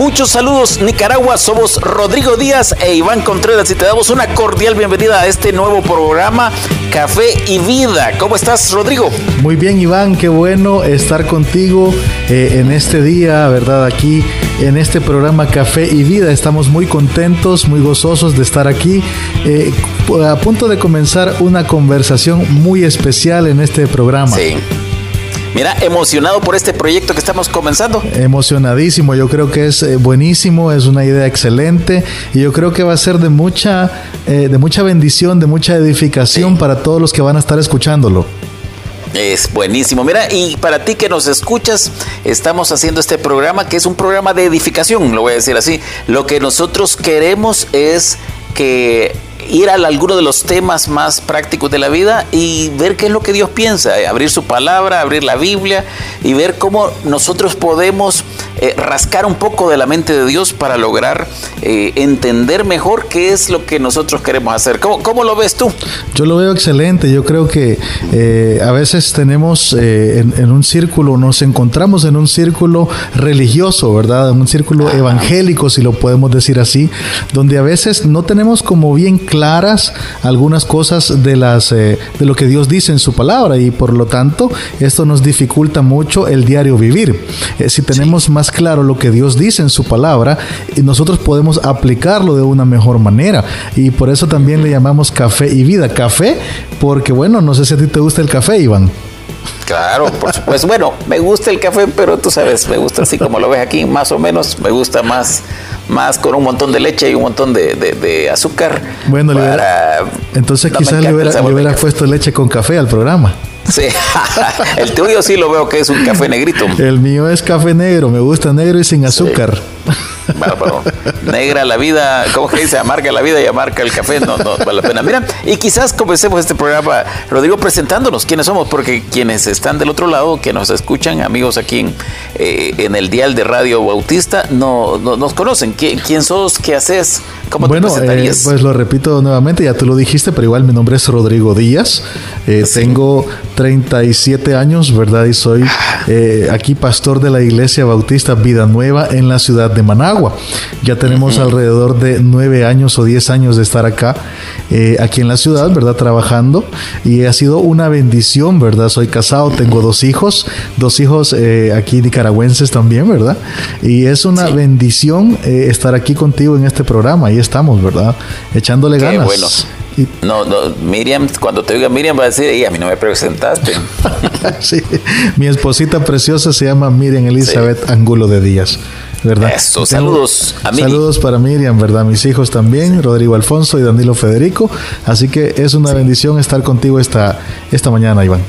Muchos saludos Nicaragua, somos Rodrigo Díaz e Iván Contreras y te damos una cordial bienvenida a este nuevo programa Café y Vida. ¿Cómo estás Rodrigo? Muy bien Iván, qué bueno estar contigo eh, en este día, ¿verdad? Aquí en este programa Café y Vida. Estamos muy contentos, muy gozosos de estar aquí, eh, a punto de comenzar una conversación muy especial en este programa. Sí. Mira, emocionado por este proyecto que estamos comenzando. Emocionadísimo, yo creo que es eh, buenísimo, es una idea excelente y yo creo que va a ser de mucha, eh, de mucha bendición, de mucha edificación para todos los que van a estar escuchándolo. Es buenísimo. Mira, y para ti que nos escuchas, estamos haciendo este programa que es un programa de edificación, lo voy a decir así. Lo que nosotros queremos es que ir a alguno de los temas más prácticos de la vida y ver qué es lo que Dios piensa, eh, abrir su palabra, abrir la Biblia y ver cómo nosotros podemos eh, rascar un poco de la mente de Dios para lograr eh, entender mejor qué es lo que nosotros queremos hacer. ¿Cómo, ¿Cómo, lo ves tú? Yo lo veo excelente. Yo creo que a veces tenemos en, en, un círculo, nos encontramos en un círculo religioso, ¿verdad? En un círculo evangélico, si lo podemos decir así, donde a veces no tenemos como bien claras algunas cosas de las eh, de lo que Dios dice en su palabra y por lo tanto esto nos dificulta mucho el diario vivir. Eh, si tenemos más claro lo que Dios dice en su palabra, nosotros podemos aplicarlo de una mejor manera y por eso también le llamamos café y vida. Café porque bueno, no sé si a ti te gusta el café, Iván. Claro, por supuesto. Bueno, me gusta el café, pero tú sabes, me gusta así como lo ves aquí, más o menos. Me gusta más, más con un montón de leche y un montón de, azúcar. Bueno, entonces quizás le hubiera, le hubiera puesto leche con café al programa. Sí, el tuyo sí lo veo que es un café negrito. El mío es café negro, me gusta negro y sin azúcar. Bueno, negra la vida, ¿cómo que dice? Amarga la vida y amarga el café, no, no vale la pena. Mira, y quizás comencemos este programa, Rodrigo, presentándonos quiénes somos, porque quienes están del otro lado, que nos escuchan, amigos aquí en, eh, en el dial de Radio Bautista, no, nos conocen. ¿Quién, ¿Quién, sos? ¿Qué haces? ¿Cómo bueno, te presentarías? Eh, pues lo repito nuevamente, ya tú lo dijiste, pero igual mi nombre es Rodrigo Díaz. Eh, tengo 37 años, ¿verdad? Y soy aquí pastor de la Iglesia Bautista Vida Nueva en la ciudad de Managua. Ya tenemos alrededor de nueve años o diez años de estar acá, eh, aquí en la ciudad, ¿verdad? Trabajando. Y ha sido una bendición, ¿verdad? Soy casado, tengo dos hijos, dos hijos eh, aquí nicaragüenses también, ¿verdad? Y es una bendición eh, estar aquí contigo en este programa. Ahí estamos, ¿verdad? Echándole Qué ganas. Bueno. No, no, Miriam, cuando te oiga Miriam va a decir, y a mí no me presentaste. sí, mi esposita preciosa se llama Miriam Elizabeth Angulo de Díaz. ¿verdad? Eso, saludos a Miriam. Saludos para Miriam, ¿verdad? Mis hijos también, Rodrigo Alfonso y Danilo Federico. Así que es una bendición estar contigo esta, esta mañana, Iván.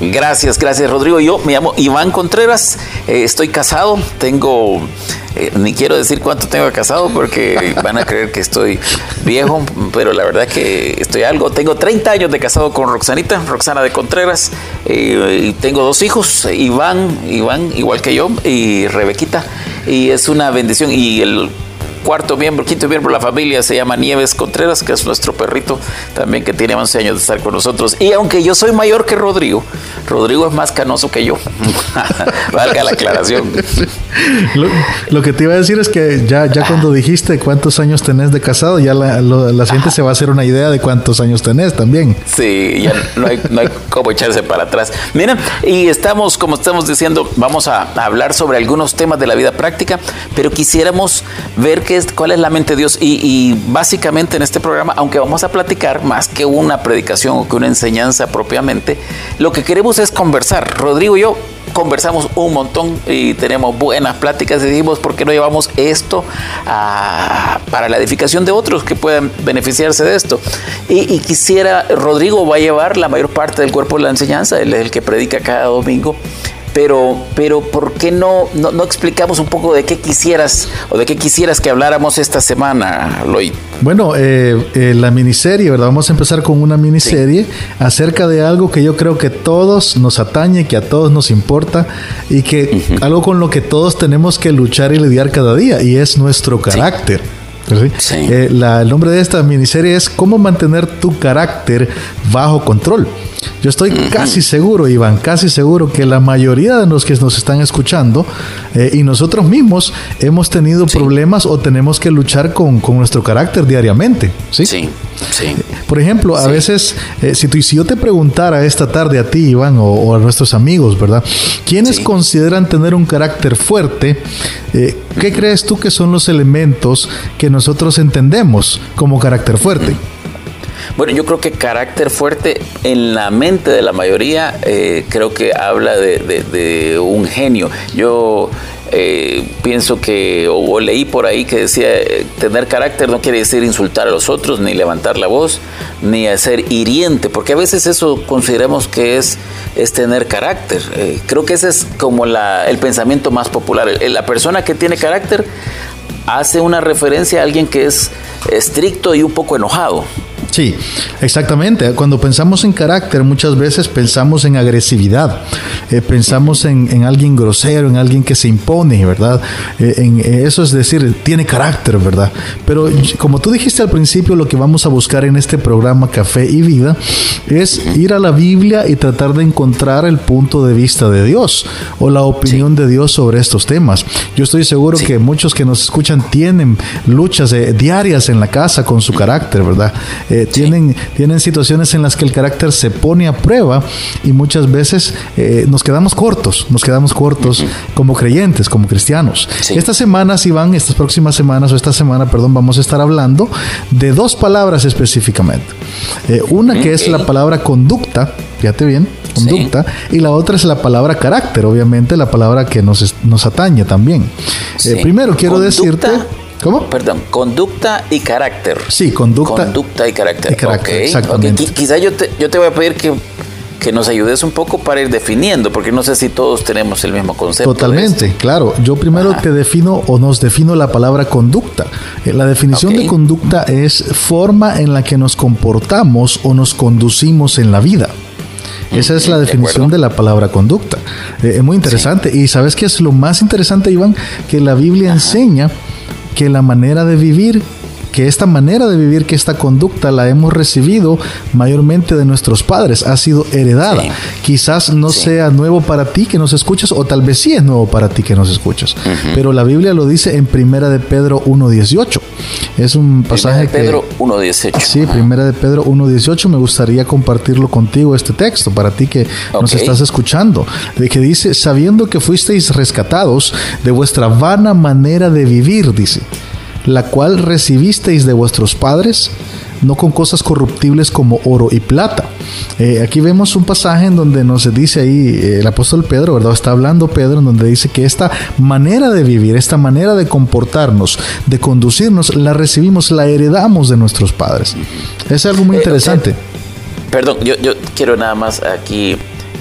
Gracias, gracias Rodrigo. Yo me llamo Iván Contreras, eh, estoy casado, tengo, eh, ni quiero decir cuánto tengo casado porque van a creer que estoy viejo, pero la verdad que estoy algo. Tengo 30 años de casado con Roxanita, Roxana de Contreras, eh, y tengo dos hijos, Iván, Iván igual que yo, y Rebequita, y es una bendición. Y el cuarto miembro, quinto miembro de la familia se llama Nieves Contreras, que es nuestro perrito también que tiene 11 años de estar con nosotros. Y aunque yo soy mayor que Rodrigo, Rodrigo es más canoso que yo. Valga la aclaración. Lo, que te iba a decir es que ya, ya cuando dijiste cuántos años tenés de casado, ya la, la gente se va a hacer una idea de cuántos años tenés también. Sí, ya no hay, no hay cómo echarse para atrás. Miren, y estamos, como estamos diciendo, vamos a hablar sobre algunos temas de la vida práctica, pero quisiéramos ver que cuál es la mente de Dios. Y, básicamente en este programa, aunque vamos a platicar más que una predicación o que una enseñanza propiamente, lo que queremos es conversar. Rodrigo y yo conversamos un montón y tenemos buenas pláticas y dijimos, ¿por qué no llevamos esto para la edificación de otros que puedan beneficiarse de esto? Y, y, quisiera, Rodrigo va a llevar la mayor parte del cuerpo de la enseñanza, él es el que predica cada domingo pero, pero ¿por qué no, no, explicamos un poco de qué quisieras o de qué quisieras que habláramos esta semana, Lloyd? Bueno, eh, eh, la miniserie, ¿verdad? Vamos a empezar con una miniserie acerca de algo que yo creo que todos nos atañe, que a todos nos importa y que algo con lo que todos tenemos que luchar y lidiar cada día y es nuestro carácter. Eh, el nombre de esta miniserie es Cómo mantener tu carácter bajo control. Yo estoy casi seguro, Iván, casi seguro que la mayoría de los que nos están escuchando eh, y nosotros mismos hemos tenido problemas o tenemos que luchar con, nuestro carácter diariamente. Sí, sí. Por ejemplo, a veces, eh, si, tú, si yo te preguntara esta tarde a ti, Iván, o, a nuestros amigos, ¿verdad? ¿Quiénes consideran tener un carácter fuerte? Eh, ¿Qué crees tú que son los elementos que nosotros entendemos como carácter fuerte? Bueno, yo creo que carácter fuerte en la mente de la mayoría eh, creo que habla de, un genio. Yo eh, pienso que, o, leí por ahí que decía, eh, tener carácter no quiere decir insultar a los otros, ni levantar la voz, ni hacer hiriente, porque a veces eso consideramos que es, es tener carácter. creo que ese es como la, el pensamiento más popular. La persona que tiene carácter hace una referencia a alguien que es estricto y un poco enojado. Sí, exactamente. Cuando pensamos en carácter, muchas veces pensamos en agresividad, eh, pensamos en, alguien grosero, en alguien que se impone, ¿verdad? Eh, en, eh, eso es decir, tiene carácter, ¿verdad? Pero como tú dijiste al principio, lo que vamos a buscar en este programa Café y Vida es ir a la Biblia y tratar de encontrar el punto de vista de Dios o la opinión de Dios sobre estos temas. Yo estoy seguro que muchos que nos escuchan tienen luchas diarias en la casa con su carácter, ¿verdad? Tienen, tienen situaciones en las que el carácter se pone a prueba y muchas veces eh, nos quedamos cortos, nos quedamos cortos como creyentes, como cristianos. Estas semanas, Iván, estas próximas semanas o esta semana, perdón, vamos a estar hablando de dos palabras específicamente. Eh, una que es la palabra conducta, fíjate bien, conducta, y la otra es la palabra carácter, obviamente la palabra que nos, nos atañe también. Eh, primero quiero decirte... ¿Cómo? Perdón, conducta y carácter. Sí, conducta. Conducta y carácter. exactamente. Quizá yo te, yo te voy a pedir que, que nos ayudes un poco para ir definiendo, porque no sé si todos tenemos el mismo concepto. Totalmente, claro. Yo primero te defino o nos defino la palabra conducta. Eh, la definición de conducta es forma en la que nos comportamos o nos conducimos en la vida. Esa es la definición de, la palabra conducta. Eh, es muy interesante. Y sabes qué es lo más interesante, Iván, que la Biblia enseña que la manera de vivir que esta manera de vivir, que esta conducta la hemos recibido mayormente de nuestros padres, ha sido heredada. Quizás no sea nuevo para ti que nos escuchas, o tal vez sí es nuevo para ti que nos escuchas. Pero la Biblia lo dice en Primera de Pedro 1.18. Es un pasaje primera de Pedro 1.18. Sí, Primera de Pedro 1.18. Me gustaría compartirlo contigo, este texto, para ti que nos estás escuchando. De que dice, sabiendo que fuisteis rescatados de vuestra vana manera de vivir, dice la cual recibisteis de vuestros padres, no con cosas corruptibles como oro y plata. Eh, aquí vemos un pasaje en donde nos dice ahí eh, el apóstol Pedro, ¿verdad? Está hablando Pedro en donde dice que esta manera de vivir, esta manera de comportarnos, de conducirnos, la recibimos, la heredamos de nuestros padres. Es algo muy eh, interesante. perdón, yo, yo quiero nada más aquí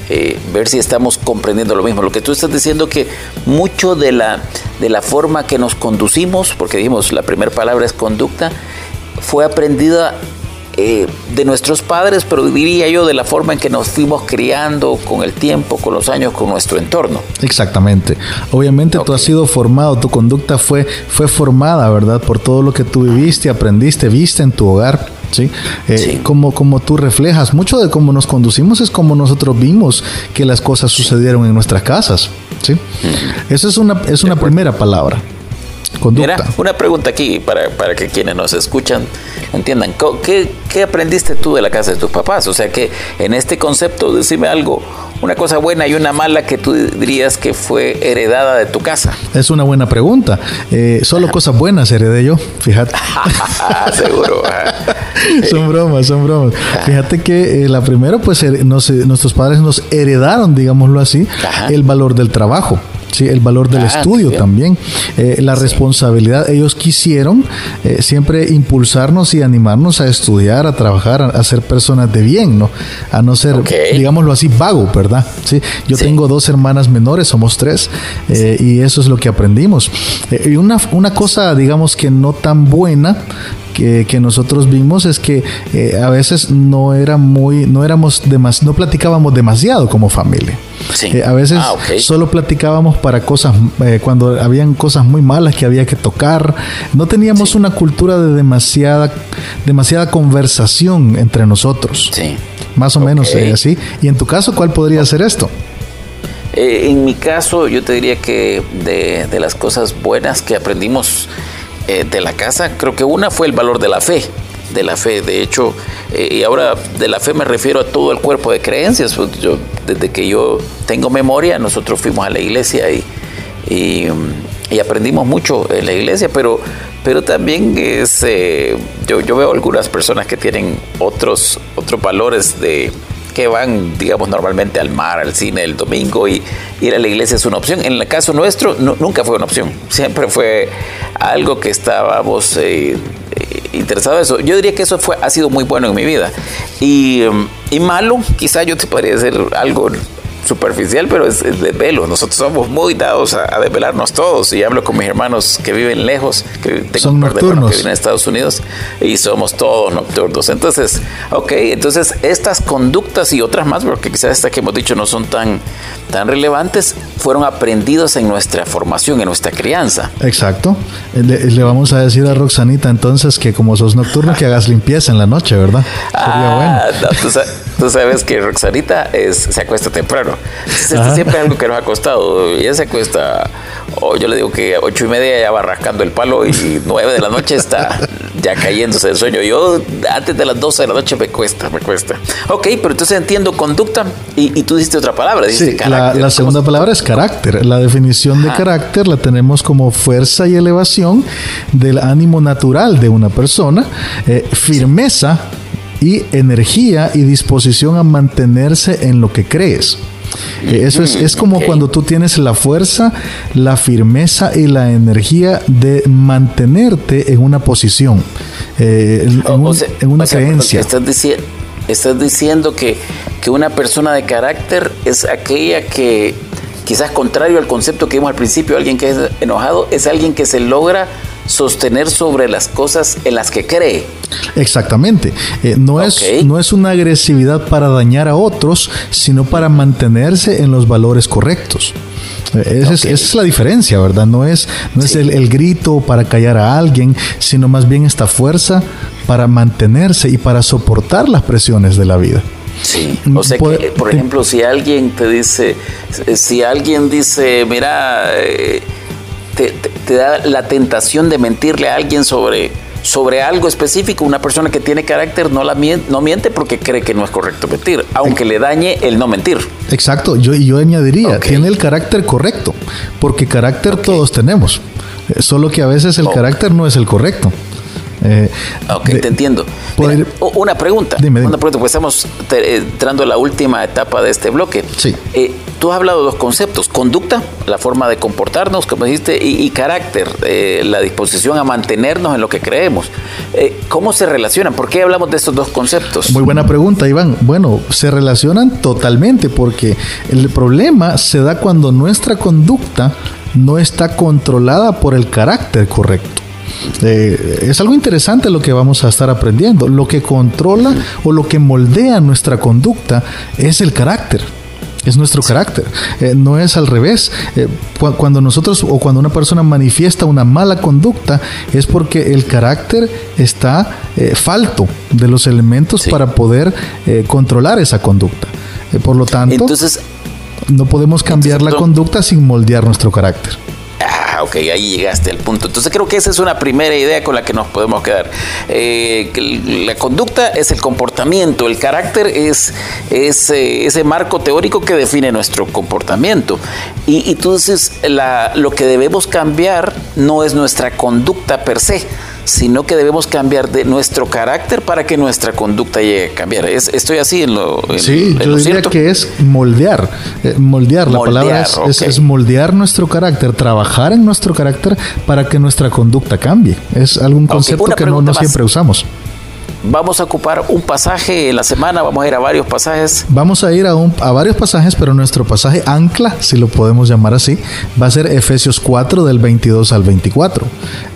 eh, ver si estamos comprendiendo lo mismo. Lo que tú estás diciendo que mucho de la, de la forma que nos conducimos, porque dijimos la primera palabra es conducta, fue aprendida eh, de nuestros padres, pero diría yo de la forma en que nos fuimos criando con el tiempo, con los años, con nuestro entorno. Exactamente. Obviamente tú has sido formado, tu conducta fue, fue formada, ¿verdad? Por todo lo que tú viviste, aprendiste, viste en tu hogar. ¿sí? Eh, como, como tú reflejas, mucho de cómo nos conducimos es como nosotros vimos que las cosas sucedieron en nuestras casas, ¿sí? Esa es una, es una primera palabra. Conducta. Mira, una pregunta aquí para, para que quienes nos escuchan entiendan. ¿Qué, ¿Qué, aprendiste tú de la casa de tus papás? O sea que en este concepto, decime algo, una cosa buena y una mala que tú dirías que fue heredada de tu casa. Es una buena pregunta. Eh, solo cosas buenas heredé yo, fíjate. Seguro. son bromas, son bromas. Fíjate que eh, la primera, pues nuestros padres nos heredaron, digámoslo así, el valor del trabajo. ¿Sí? el valor del Ah, estudio también, eh, la responsabilidad. Ellos quisieron eh, siempre impulsarnos y animarnos a estudiar, a trabajar, a, a ser personas de bien, ¿no? A no ser, Ok. digámoslo así, vago, ¿verdad? Sí, yo Sí. tengo dos hermanas menores, somos tres, eh, y eso es lo que aprendimos. Y una, una cosa, digamos que no tan buena, que, que nosotros vimos es que eh, a veces no era muy, no éramos demas, no platicábamos demasiado como familia. Sí. Eh, a veces Ah, solo platicábamos para cosas, eh, cuando habían cosas muy malas que había que tocar. No teníamos una cultura de demasiada, demasiada conversación entre nosotros. Sí. Más o menos eh, así. Y en tu caso, ¿cuál podría ser esto? Eh, en mi caso, yo te diría que de, de las cosas buenas que aprendimos eh, de la casa, creo que una fue el valor de la fe. De la fe, de hecho, eh, y ahora de la fe me refiero a todo el cuerpo de creencias. pues, desde que yo tengo memoria, nosotros fuimos a la iglesia y, y, mm, aprendimos mucho en la iglesia, pero, pero también es, eh, yo, yo veo algunas personas que tienen otros, otros valores de, que van, digamos, normalmente al mar, al cine el domingo y ir a la iglesia es una opción. En el caso nuestro, nu- nunca fue una opción. Siempre fue algo que estábamos eh, interesados en eso. Yo diría que eso fue, ha sido muy bueno en mi vida. Y, um, y malo, quizá yo te podría decir algo superficial, pero es, es desvelo. Nosotros somos muy dados a, a desvelarnos todos. Y hablo con mis hermanos que viven lejos, que tengo Son de nocturnos. que viven en Estados Unidos y somos todos nocturnos. Entonces, ok, entonces estas conductas y otras más, porque quizás estas que hemos dicho no son tan, tan relevantes, fueron aprendidos en nuestra formación, en nuestra crianza. Exacto. Le, le vamos a decir a Roxanita entonces que como sos nocturno que hagas limpieza en la noche, ¿verdad? Sería bueno. Ah, no, tú, tú sabes que Roxanita es, se acuesta temprano. Entonces, Ajá. siempre es algo que nos ha costado. Ella se acuesta, o yo le digo que a ocho y media ya va rascando el palo y nueve de la noche está ya cayéndose del sueño. Yo antes de las 12 de la noche me cuesta, me cuesta. Ok, pero entonces entiendo conducta y, y tú dijiste otra palabra, Sí, la, carácter. la ¿Cómo segunda se- palabra es carácter. La definición de carácter la tenemos como fuerza y elevación del ánimo natural de una persona, eh, firmeza y energía y disposición a mantenerse en lo que crees. Eso es, es como ok. cuando tú tienes la fuerza, la firmeza y la energía de mantenerte en una posición, eh, en, O- un- o sea- en una o sea, creencia. Estás, dici- estás diciendo que, que una persona de carácter es aquella que, quizás contrario al concepto que vimos al principio, alguien que es enojado, es alguien que se logra sostener sobre las cosas en las que cree. Exactamente. Eh, no, es, no es una agresividad para dañar a otros, sino para mantenerse en los valores correctos. Eh, Esa, es, Ok. esa es la diferencia, ¿verdad? No es, no es el, el grito para callar a alguien, sino más bien esta fuerza para mantenerse y para soportar las presiones de la vida. Sí. Mm, O sea que, por te- ejemplo, si alguien te dice, si alguien dice, mira, eh, te, te- te da la tentación de mentirle a alguien sobre, sobre algo específico, una persona que tiene carácter no, la mien- no miente porque cree que no es correcto mentir, aunque le dañe el no mentir. Exacto, yo, y yo añadiría, tiene el carácter correcto, porque carácter todos tenemos, eh, solo que a veces el carácter no es el correcto. Eh, Ok, de- te entiendo. poder- Mira, u- una pregunta. Dime, dime. Una pregunta, pues estamos te- entrando a la última etapa de este bloque. Sí. Eh, tú has hablado de dos conceptos, conducta, la forma de comportarnos, como dijiste, y, y carácter, eh, la disposición a mantenernos en lo que creemos. Eh, ¿Cómo se relacionan? ¿Por qué hablamos de estos dos conceptos? Muy buena pregunta, Iván. Bueno, se relacionan totalmente porque el problema se da cuando nuestra conducta no está controlada por el carácter correcto. Eh, es algo interesante lo que vamos a estar aprendiendo. Lo que controla o lo que moldea nuestra conducta es el carácter. Es nuestro carácter, Eh, no es al revés. Eh, cu- cuando nosotros o cuando una persona manifiesta una mala conducta es porque el carácter está falto de los elementos Sí. para poder controlar esa conducta. Por lo tanto, Entonces, no podemos cambiar la conducta sin moldear nuestro carácter. Ah, ok, ahí llegaste al punto. Entonces creo que esa es una primera idea con la que nos podemos quedar. Eh, la conducta es el comportamiento, el carácter es, eh, ese marco teórico que define nuestro comportamiento. Y, y dices, la- lo que debemos cambiar no es nuestra conducta per se, sino que debemos cambiar de nuestro carácter para que nuestra conducta llegue a cambiar. Es, estoy así en lo Sí, yo diría que es moldear. Eh, moldear, la palabra es, moldear nuestro carácter, trabajar en nuestro carácter para que nuestra conducta cambie. Es algún concepto que no, no siempre usamos. Vamos a ocupar un pasaje en la semana, vamos a ir a varios pasajes. Vamos a ir a, a varios pasajes, pero nuestro pasaje ancla, si lo podemos llamar así, va a ser Efesios 4 del 22 al 24.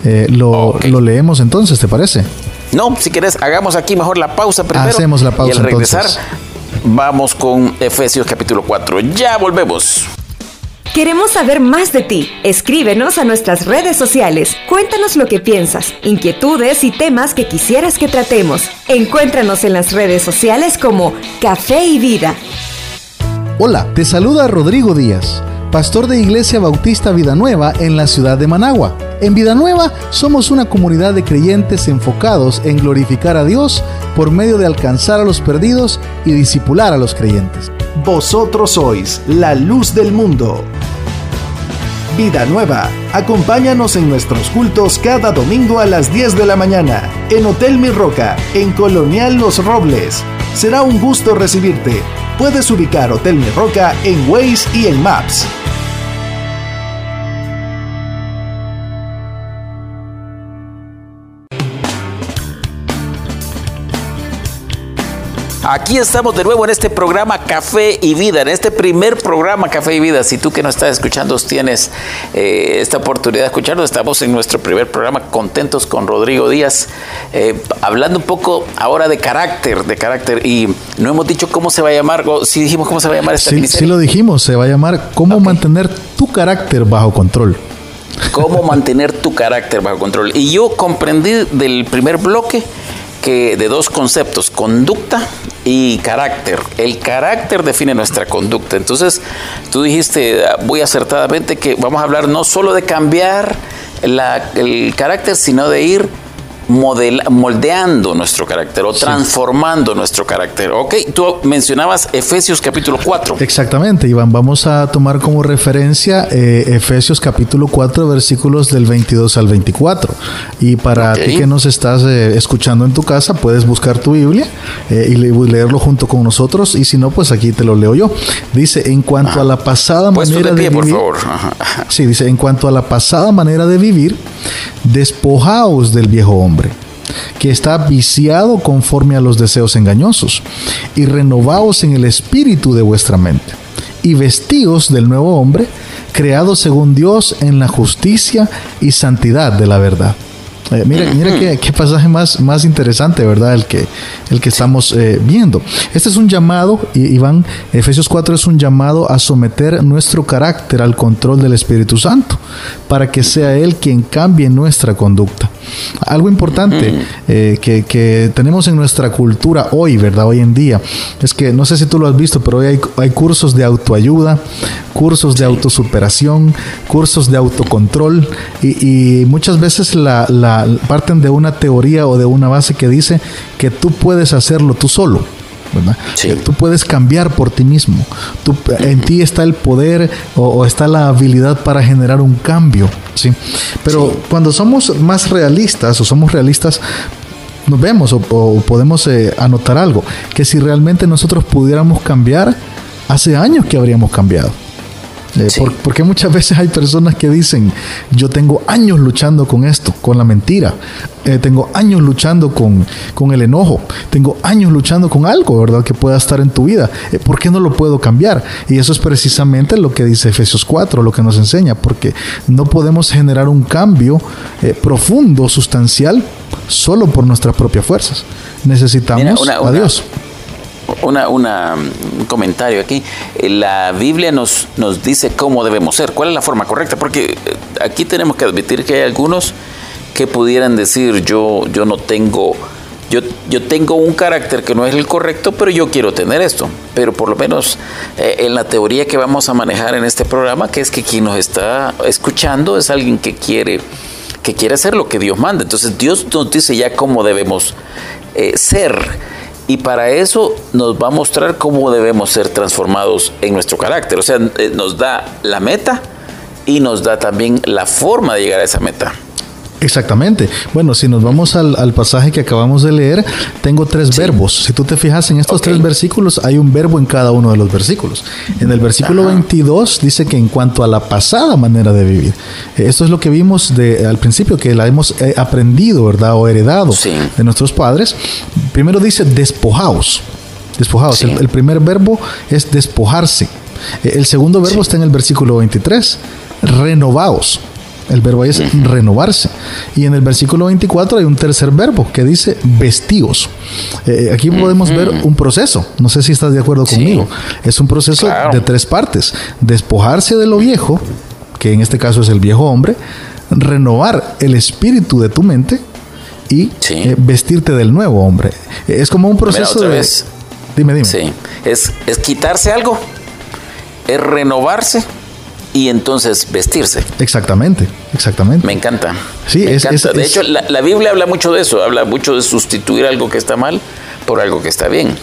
Eh, lo, lo leemos entonces, ¿te parece? No, si quieres, hagamos aquí mejor la pausa primero. Hacemos la pausa. Y al regresar, vamos con Efesios capítulo 4. Ya volvemos. Queremos saber más de ti. Escríbenos a nuestras redes sociales. Cuéntanos lo que piensas, inquietudes y temas que quisieras que tratemos. Encuéntranos en las redes sociales como Café y Vida. Hola, te saluda Rodrigo Díaz, pastor de Iglesia Bautista Vida Nueva en la ciudad de Managua. En Vida Nueva somos una comunidad de creyentes enfocados en glorificar a Dios por medio de alcanzar a los perdidos y disipular a los creyentes. Vosotros sois la luz del mundo. Vida Nueva. Acompáñanos en nuestros cultos cada domingo a las 10 de la mañana en Hotel Mi Roca, en Colonial Los Robles. Será un gusto recibirte. Puedes ubicar Hotel Mi Roca en Waze y en Maps. Aquí estamos de nuevo en este programa Café y Vida, en este primer programa Café y Vida. Si tú que nos estás escuchando tienes eh, esta oportunidad de escucharnos, estamos en nuestro primer programa contentos con Rodrigo Díaz, eh, hablando un poco ahora de carácter, de carácter. Y no hemos dicho cómo se va a llamar, o si dijimos cómo se va a llamar esta sí, Sí lo dijimos, se va a llamar Cómo mantener tu carácter bajo control cómo mantener tu carácter bajo control. Y yo comprendí del primer bloque que de dos conceptos, conducta y carácter. El carácter define nuestra conducta. Entonces, tú dijiste muy acertadamente que vamos a hablar no solo de cambiar el carácter, sino de ir moldeando nuestro carácter o transformando nuestro carácter. Ok, tú mencionabas Efesios capítulo 4. Exactamente, Iván. Vamos a tomar como referencia eh, Efesios capítulo 4, versículos del 22 al 24. Y para ti que nos estás eh, escuchando en tu casa, puedes buscar tu Biblia eh, y leerlo junto con nosotros. Y si no, pues aquí te lo leo yo. Dice, en cuanto a la pasada manera de, vivir. Por favor. Sí, dice, en cuanto a la pasada manera de vivir, despojaos del viejo hombre que está viciado conforme a los deseos engañosos, y renovaos en el espíritu de vuestra mente, y vestíos del nuevo hombre, creado según Dios en la justicia y santidad de la verdad. Eh, mira, mira qué, pasaje más, más interesante, ¿verdad? El que, el que estamos eh, viendo. Este es un llamado, Iván, Efesios 4 es un llamado a someter nuestro carácter al control del Espíritu Santo, para que sea Él quien cambie nuestra conducta. Algo importante eh, que, tenemos en nuestra cultura hoy, ¿verdad? Hoy en día, es que no sé si tú lo has visto, pero hoy hay, hay cursos de autoayuda, cursos de autosuperación, cursos de autocontrol y, muchas veces la, parten de una teoría o de una base que dice que tú puedes hacerlo tú solo. ¿Verdad? Tú puedes cambiar por ti mismo. Tú, en ti está el poder o, está la habilidad para generar un cambio. ¿sí? Pero cuando somos más realistas o somos realistas, nos vemos o, podemos eh, anotar algo, que si realmente nosotros pudiéramos cambiar, hace años que habríamos cambiado. Eh, porque muchas veces hay personas que dicen, yo tengo años luchando con esto, con la mentira, eh, tengo años luchando con, con, el enojo, tengo años luchando con algo, ¿verdad? Que pueda estar en tu vida. Eh, ¿Por qué no lo puedo cambiar? Y eso es precisamente lo que dice Efesios 4, lo que nos enseña, porque no podemos generar un cambio profundo, sustancial, solo por nuestras propias fuerzas. Necesitamos a Dios una, una, un comentario aquí. La Biblia nos, nos dice cómo debemos ser, cuál es la forma correcta, porque eh, aquí tenemos que admitir que hay algunos que pudieran decir yo, yo no tengo, yo, yo tengo un carácter que no es el correcto, pero yo quiero tener esto. Pero por lo menos eh, en la teoría que vamos a manejar en este programa, que es que quien nos está escuchando es alguien que quiere que quiere hacer lo que Dios manda. Entonces Dios nos dice ya cómo debemos eh, ser y para eso nos va a mostrar cómo debemos ser transformados en nuestro carácter. O sea, eh, nos da la meta y nos da también la forma de llegar a esa meta. Exactamente. Bueno, si nos vamos al, pasaje que acabamos de leer, tengo tres verbos. Si tú te fijas en estos tres versículos, hay un verbo en cada uno de los versículos. En el versículo 22 dice que en cuanto a la pasada manera de vivir, eh, esto es lo que vimos de, al principio, que la hemos eh, aprendido, ¿verdad? O heredado de nuestros padres. Primero dice despojaos. Despojaos. El, primer verbo es despojarse. Eh, el segundo verbo está en el versículo 23. Renovaos. El verbo ahí es renovarse. Y en el versículo 24 hay un tercer verbo que dice vestíos. Eh, aquí podemos ver un proceso. No sé si estás de acuerdo conmigo. Es un proceso de tres partes. Despojarse de lo viejo, que en este caso es el viejo hombre, renovar el espíritu de tu mente y eh, vestirte del nuevo hombre. Es como un proceso de... Dime, dime. Sí. Es, es quitarse algo, es renovarse y entonces vestirse. Exactamente, exactamente. Me encanta. Sí, es, de hecho, la, la, Biblia habla mucho de eso, habla mucho de sustituir algo que está mal por algo que está bien.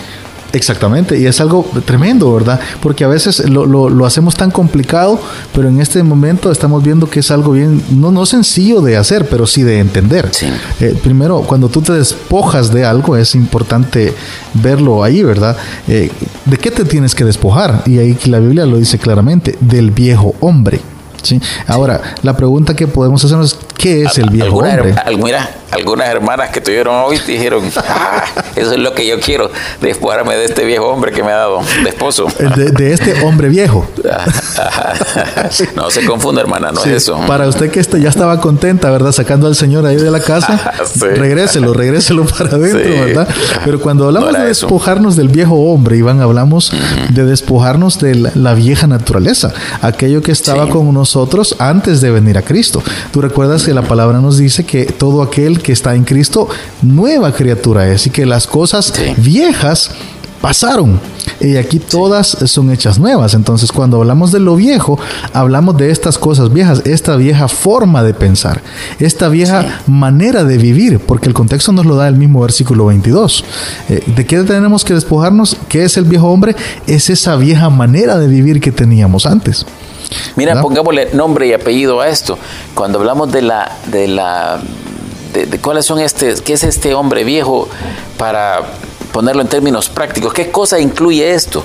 Exactamente, y es algo tremendo, ¿verdad? Porque a veces lo, lo, hacemos tan complicado, pero en este momento estamos viendo que es algo bien, no, no sencillo de hacer, pero sí de entender. Eh, primero, cuando tú te despojas de algo, es importante verlo ahí, ¿verdad? Eh, ¿De qué te tienes que despojar? Y ahí la Biblia lo dice claramente, del viejo hombre. ¿sí? Ahora, la pregunta que podemos hacernos es, ¿qué es el viejo hombre? mira, algunas hermanas que tuvieron hoy dijeron, ah, eso es lo que yo quiero, despojarme de este viejo hombre que me ha dado de esposo. De, este hombre viejo. no se confunda, hermana, no es eso. Para usted que este ya estaba contenta, ¿verdad? Sacando al Señor ahí de la casa, regréselo, regréselo para adentro, ¿verdad? Pero cuando hablamos de despojarnos del viejo hombre, Iván, hablamos de despojarnos de la, vieja naturaleza, aquello que estaba con nosotros antes de venir a Cristo. Tú recuerdas que la palabra nos dice que todo aquel que está en Cristo, nueva criatura es y que las cosas viejas pasaron. Y aquí todas son hechas nuevas. Entonces, cuando hablamos de lo viejo, hablamos de estas cosas viejas, esta vieja forma de pensar, esta vieja manera de vivir, porque el contexto nos lo da el mismo versículo 22. Eh, ¿De qué tenemos que despojarnos? ¿Qué es el viejo hombre? Es esa vieja manera de vivir que teníamos antes. Mira, pongámosle nombre y apellido a esto. Cuando hablamos de la, de la de, cuáles son este, qué es este hombre viejo para ponerlo en términos prácticos. ¿Qué cosa incluye esto?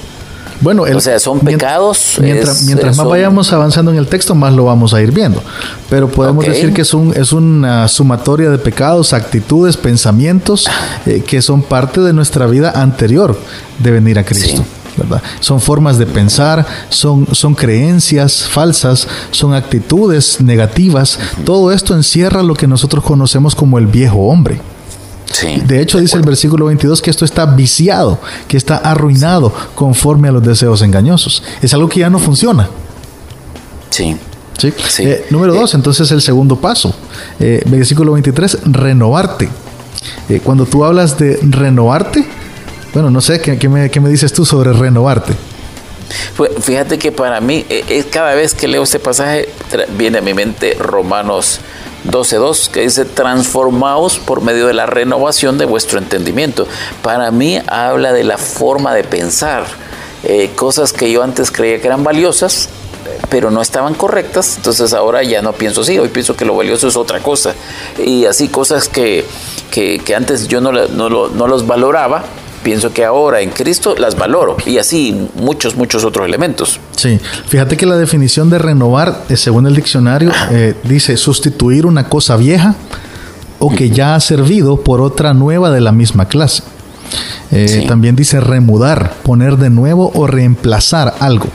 Bueno, o sea, son pecados. Mientras, mientras más vayamos avanzando en el texto, más lo vamos a ir viendo. Pero podemos decir que es, un, es una sumatoria de pecados, actitudes, pensamientos eh, que son parte de nuestra vida anterior de venir a Cristo. Son formas de pensar, son, son creencias falsas, son actitudes negativas. Todo esto encierra lo que nosotros conocemos como el viejo hombre. de hecho, dice el versículo 22 que esto está viciado, que está arruinado conforme a los deseos engañosos. Es algo que ya no funciona. Sí. ¿Sí? Eh, número dos, entonces el segundo paso. Eh, versículo 23, renovarte. Eh, cuando tú hablas de renovarte, bueno, no sé, ¿qué, me, dices tú sobre renovarte? Pues fíjate que para mí, e, es cada vez que leo este pasaje, viene a mi mente Romanos 12.2, que dice, transformaos por medio de la renovación de vuestro entendimiento. Para mí habla de la forma de pensar, eh, cosas que yo antes creía que eran valiosas, pero no estaban correctas, entonces ahora ya no pienso así, hoy pienso que lo valioso es otra cosa. Y así cosas que, antes yo no, no, no los valoraba, pienso que ahora en Cristo las valoro y así muchos, muchos otros elementos. Sí, fíjate que la definición de renovar, eh, según el diccionario, eh, dice sustituir una cosa vieja o que ya ha servido por otra nueva de la misma clase. Eh, también dice remudar, poner de nuevo o reemplazar algo.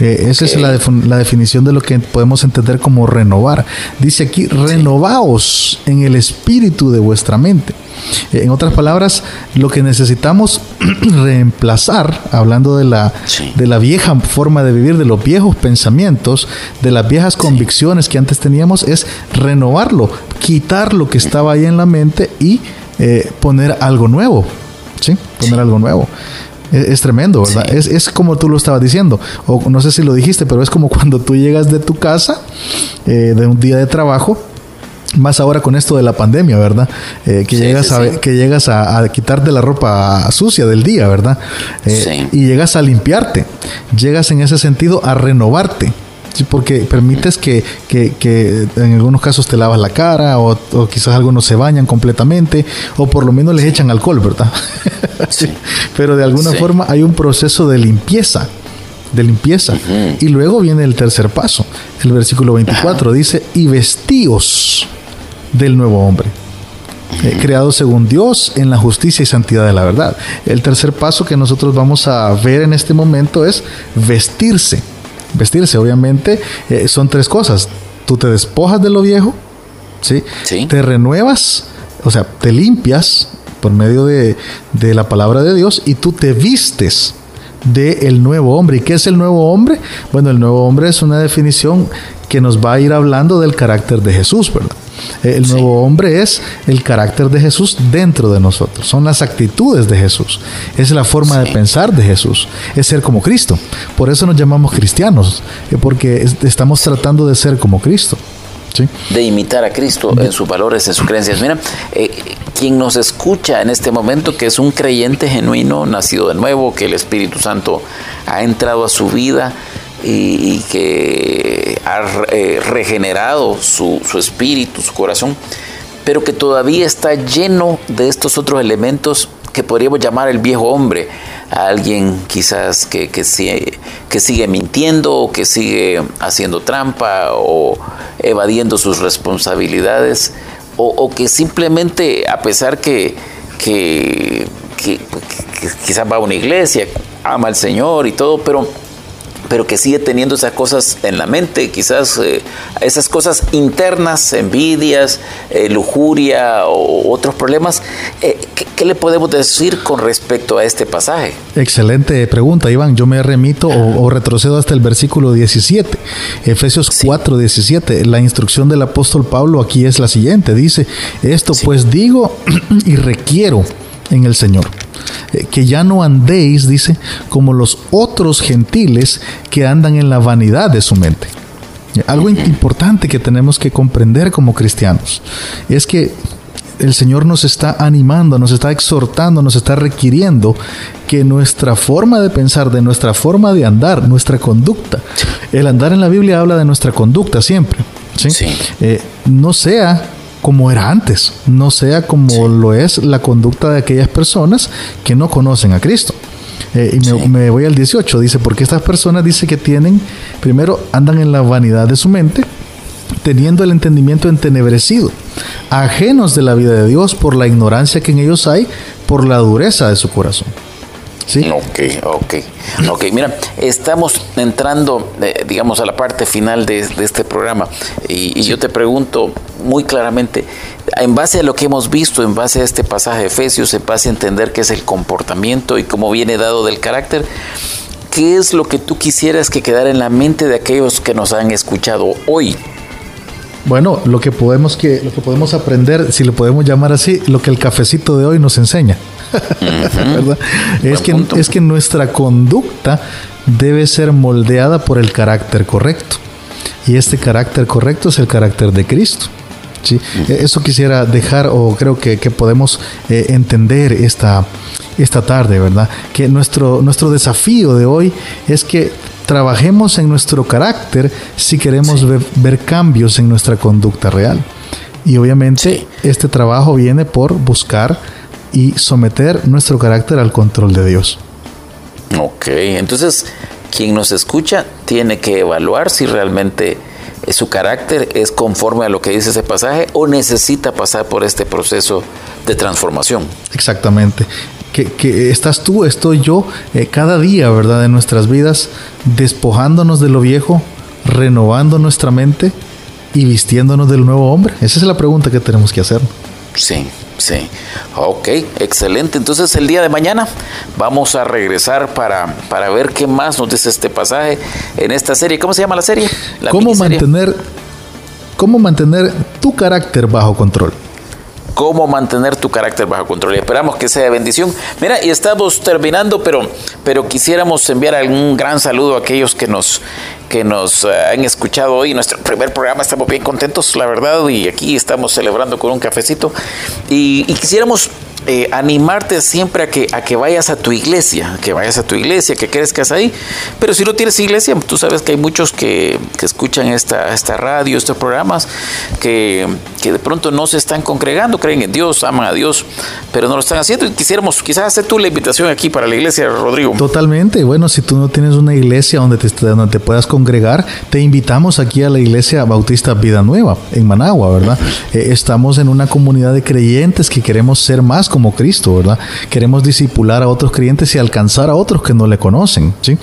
Esa es la, la, definición de lo que podemos entender como renovar. Dice aquí, renovaos en el espíritu de vuestra mente. En otras palabras, lo que necesitamos reemplazar, hablando de la, de la vieja forma de vivir, de los viejos pensamientos, de las viejas convicciones que antes teníamos, es renovarlo, quitar lo que estaba ahí en la mente y eh, poner algo nuevo. ¿Sí? Poner algo nuevo. Es, tremendo, ¿verdad? Es, es, como tú lo estabas diciendo, o no sé si lo dijiste, pero es como cuando tú llegas de tu casa, eh, de un día de trabajo, más ahora con esto de la pandemia, ¿verdad? Eh, que, llegas a, que llegas a, quitarte la ropa sucia del día, ¿verdad? Eh, y llegas a limpiarte, llegas en ese sentido a renovarte. Sí, porque permites que, que, en algunos casos te lavas la cara o, quizás algunos se bañan completamente o por lo menos les echan alcohol, ¿verdad? sí. Pero de alguna forma hay un proceso de limpieza, de limpieza. Y luego viene el tercer paso. El versículo 24 dice, y vestíos del nuevo hombre. Eh, creado según Dios en la justicia y santidad de la verdad. El tercer paso que nosotros vamos a ver en este momento es vestirse vestirse. Obviamente eh, son tres cosas. Tú te despojas de lo viejo, ¿sí? Te renuevas, o sea, te limpias por medio de, la palabra de Dios y tú te vistes del el nuevo hombre. ¿Y qué es el nuevo hombre? Bueno, el nuevo hombre es una definición que nos va a ir hablando del carácter de Jesús, ¿verdad? El nuevo hombre es el carácter de Jesús dentro de nosotros, son las actitudes de Jesús, es la forma de pensar de Jesús, es ser como Cristo. Por eso nos llamamos cristianos, eh, porque estamos tratando de ser como Cristo. De imitar a Cristo en sus valores, en sus creencias. Mira, eh, quien nos escucha en este momento, que es un creyente genuino, nacido de nuevo, que el Espíritu Santo ha entrado a su vida, y, que ha eh, regenerado su, espíritu, su corazón, pero que todavía está lleno de estos otros elementos que podríamos llamar el viejo hombre, alguien quizás que, que, sigue, que sigue mintiendo o que sigue haciendo trampa o evadiendo sus responsabilidades o, que simplemente a pesar que, que, que quizás va a una iglesia, ama al Señor y todo, pero pero que sigue teniendo esas cosas en la mente, quizás eh, esas cosas internas, envidias, eh, lujuria o otros problemas. Eh, ¿qué, le podemos decir con respecto a este pasaje? Excelente pregunta, Iván. Yo me remito o, retrocedo hasta el versículo 17, Efesios 4, 17. La instrucción del apóstol Pablo aquí es la siguiente. Dice, esto pues digo y requiero en el Señor que ya no andéis, dice, como los otros gentiles que andan en la vanidad de su mente. Algo importante que tenemos que comprender como cristianos es que el Señor nos está animando, nos está exhortando, nos está requiriendo que nuestra forma de pensar, de nuestra forma de andar, nuestra conducta, el andar en la Biblia habla de nuestra conducta siempre, ¿sí? Eh, no sea como era antes, no sea como lo es la conducta de aquellas personas que no conocen a Cristo. Eh, y me, voy al 18, dice, porque estas personas dice que tienen, primero andan en la vanidad de su mente, teniendo el entendimiento entenebrecido, ajenos de la vida de Dios por la ignorancia que en ellos hay, por la dureza de su corazón. ¿Sí? Ok, ok. Ok, mira, estamos entrando, eh, digamos, a la parte final de, este programa y, yo te pregunto muy claramente, en base a lo que hemos visto, en base a este pasaje de Efesios, en base a entender qué es el comportamiento y cómo viene dado del carácter, ¿qué es lo que tú quisieras que quedara en la mente de aquellos que nos han escuchado hoy? Bueno, lo que podemos que lo que podemos aprender, si lo podemos llamar así, lo que el cafecito de hoy nos enseña. Es que, es que nuestra conducta debe ser moldeada por el carácter correcto. Y este carácter correcto es el carácter de Cristo. ¿sí? Eso quisiera dejar, o creo que, podemos eh, entender esta, esta tarde, ¿verdad? Que nuestro, nuestro desafío de hoy es que trabajemos en nuestro carácter si queremos ver, cambios en nuestra conducta real. Y obviamente este trabajo viene por buscar y someter nuestro carácter al control de Dios. Ok, entonces quien nos escucha tiene que evaluar si realmente su carácter es conforme a lo que dice ese pasaje o necesita pasar por este proceso de transformación. Exactamente. Que, estás tú, estoy yo, eh, cada día, ¿verdad? De nuestras vidas, despojándonos de lo viejo, renovando nuestra mente y vistiéndonos del nuevo hombre. Esa es la pregunta que tenemos que hacer. Sí, Sí, ok, excelente. Entonces el día de mañana vamos a regresar para, para ver qué más nos dice este pasaje en esta serie. ¿Cómo se llama la serie? ¿Cómo, mantener, ¿Cómo mantener tu carácter bajo control? Cómo mantener tu carácter bajo control. Y esperamos que sea de bendición. Mira, y estamos terminando, pero, pero quisiéramos enviar algún gran saludo a aquellos que nos que nos eh, han escuchado hoy. Nuestro primer programa, estamos bien contentos, la verdad, y aquí estamos celebrando con un cafecito. Y, y quisiéramos eh, animarte siempre a que, a que vayas a tu iglesia, que vayas a tu iglesia, que crezcas ahí. Pero si no tienes iglesia, tú sabes que hay muchos que, que escuchan esta, esta radio, estos programas, que, que, de pronto no se están congregando, creen en Dios, aman a Dios, pero no lo están haciendo. Y quisiéramos quizás hacer tú la invitación aquí para la iglesia, Rodrigo. Totalmente. Bueno, si tú no tienes una iglesia donde te, donde te puedas congregar, te invitamos aquí a la iglesia Bautista Vida Nueva, en Managua, ¿verdad? Eh, estamos en una comunidad de creyentes que queremos ser más como Cristo, ¿verdad? Queremos disipular a otros creyentes y alcanzar a otros que no le conocen, ¿sí?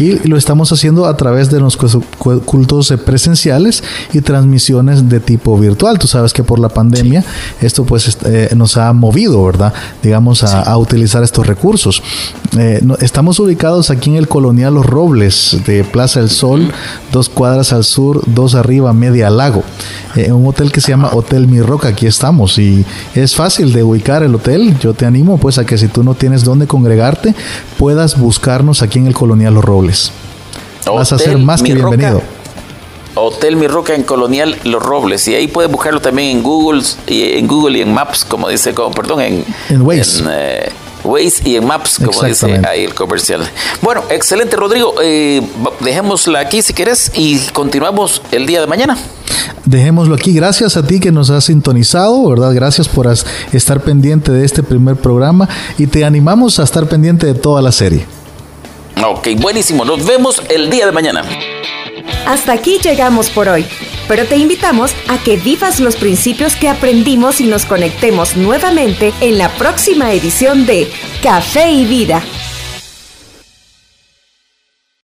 Y lo estamos haciendo a través de los cultos presenciales y transmisiones de tipo virtual. Tú sabes que por la pandemia esto pues eh, nos ha movido, ¿verdad? Digamos, a, a utilizar estos recursos. Eh, estamos ubicados aquí en el Colonial Los Robles de Plaza del Sol, dos cuadras al sur, dos arriba, media lago. En un hotel que se llama Hotel Mi Roca, aquí estamos y es fácil de ubicar el hotel yo te animo pues a que si tú no tienes dónde congregarte, puedas buscarnos aquí en el Colonial Los Robles. Vas a ser más que bienvenido. Hotel Mi Roca en Colonial Los Robles. Y ahí puedes buscarlo también en Google, y en Google y en Maps, como dice, como, perdón, en, en Waze. Eh, Waze y en Maps, como dice ahí el comercial. Bueno, excelente, Rodrigo. Eh, dejémosla aquí si quieres y continuamos el día de mañana. Dejémoslo aquí. Gracias a ti que nos has sintonizado, ¿verdad? Gracias por estar pendiente de este primer programa y te animamos a estar pendiente de toda la serie. Ok, buenísimo. Nos vemos el día de mañana. Hasta aquí llegamos por hoy pero te invitamos a que vivas los principios que aprendimos y nos conectemos nuevamente en la próxima edición de Café y Vida